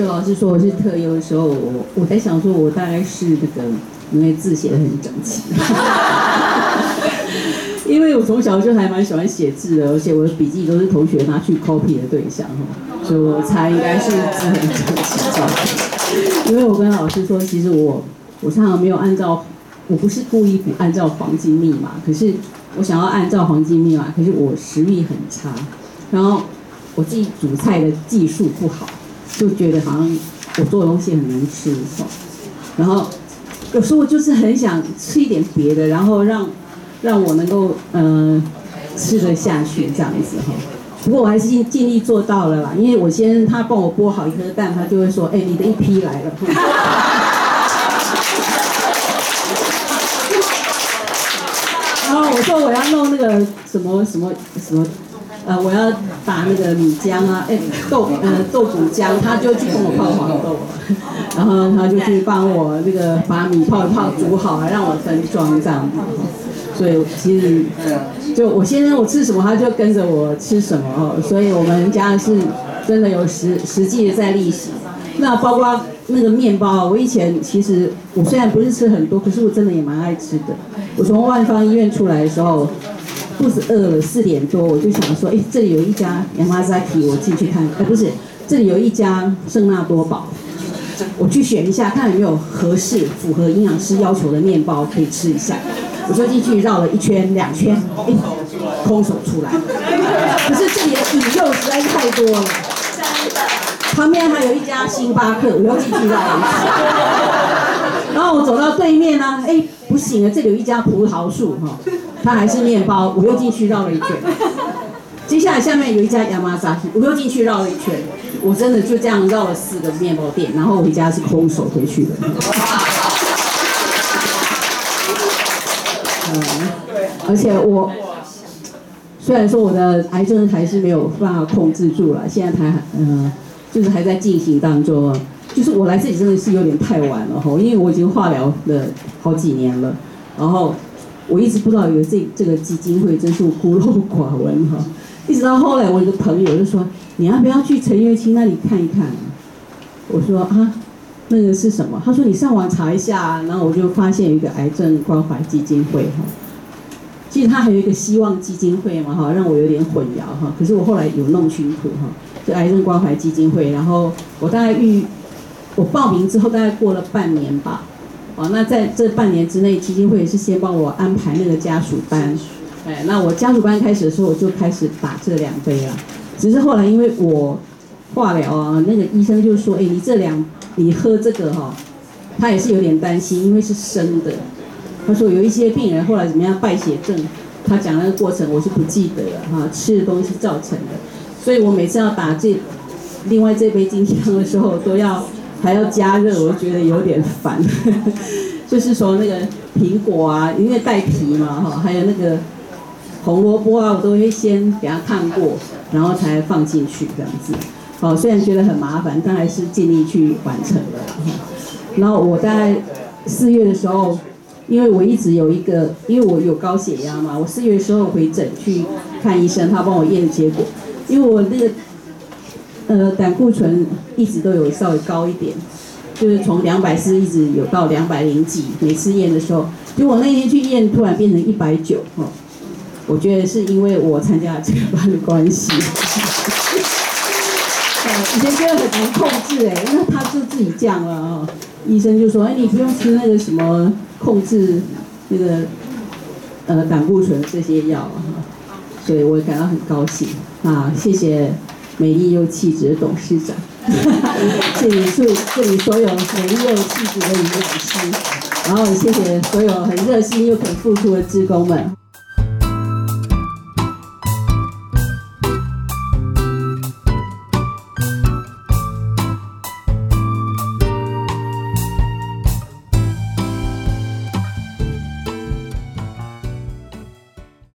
就老师说我是特优的时候，我我在想说，我大概是那个因为字写的很整齐，因为我从小就还蛮喜欢写字的，而且我的笔记都是同学拿去 copy 的对象哈，所以我猜应该是字很整齐。因为我跟老师说，其实我我常常没有按照，我不是故意不按照黄金密码，可是我想要按照黄金密码，可是我食欲很差，然后我自己煮菜的技术不好。就觉得好像我做的东西很难吃，然后有时候我就是很想吃一点别的，然后让让我能够嗯吃得下去这样子哈。不过我还是尽尽力做到了啦，因为我先他帮我剥好一颗蛋，他就会说：“哎，你的一批来了。” 然后我说我要弄那个什么什么什么。呃，我要打那个米浆啊，哎，豆呃豆腐浆，他就去帮我泡黄豆，然后他就去帮我那个把米泡一泡煮好了，让我分装这样子。所以其实就我先生我吃什么，他就跟着我吃什么哦。所以我们家是真的有实实际的在历史。那包括那个面包，我以前其实我虽然不是吃很多，可是我真的也蛮爱吃的。我从万方医院出来的时候。肚子饿了，四点多我就想说，哎，这里有一家 Yamazaki，我进去看。哎，不是，这里有一家圣纳多堡，我去选一下，看有没有合适、符合营养师要求的面包可以吃一下。我就进去绕了一圈、两圈，哎，空手出来。可是这里的引诱实在是太多了。旁边还有一家星巴克，我又进去绕一圈。然后我走到对面呢，哎，不行了，这里有一家葡萄树，哈。它还是面包，我又进去绕了一圈。接下来下面有一家亚麻沙皮，我又进去绕了一圈。我真的就这样绕了四个面包店，然后回家是空手回去的。嗯，而且我虽然说我的癌症还是没有办法控制住了，现在还嗯，就是还在进行当中。就是我来这里真的是有点太晚了哈，因为我已经化疗了好几年了，然后。我一直不知道有这这个基金会，真是孤陋寡闻哈。一直到后来，我一个朋友就说：“你要不要去陈月清那里看一看？”我说：“啊，那个是什么？”他说：“你上网查一下。”然后我就发现一个癌症关怀基金会哈。其实他还有一个希望基金会嘛哈，让我有点混淆哈。可是我后来有弄清楚哈，就癌症关怀基金会。然后我大概预我报名之后，大概过了半年吧。哦，那在这半年之内，基金会是先帮我安排那个家属班，哎，那我家属班开始的时候，我就开始打这两杯了。只是后来因为我化疗啊，那个医生就说，哎，你这两你喝这个哈，他也是有点担心，因为是生的。他说有一些病人后来怎么样败血症，他讲那个过程我是不记得了哈，吃的东西造成的。所以我每次要打这另外这杯金枪的时候都要。还要加热，我觉得有点烦。就是说那个苹果啊，因为带皮嘛哈，还有那个红萝卜啊，我都会先给它烫过，然后才放进去这样子。好，虽然觉得很麻烦，但还是尽力去完成了。然后我在四月的时候，因为我一直有一个，因为我有高血压嘛，我四月的时候回诊去看医生，他帮我验结果，因为我那个。呃，胆固醇一直都有稍微高一点，就是从两百四一直有到两百零几。每次验的时候，就我那天去验，突然变成一百九，哦，我觉得是因为我参加了这个班的关系。以前觉得很难控制哎，那他就自己降了哦。医生就说，哎，你不用吃那个什么控制那个呃胆固醇这些药啊。所以我感到很高兴啊，谢谢。美丽又气质的董事长，谢谢祝这里所有美丽又气质的营养师，然后谢谢所有很热心又肯付出的职工们。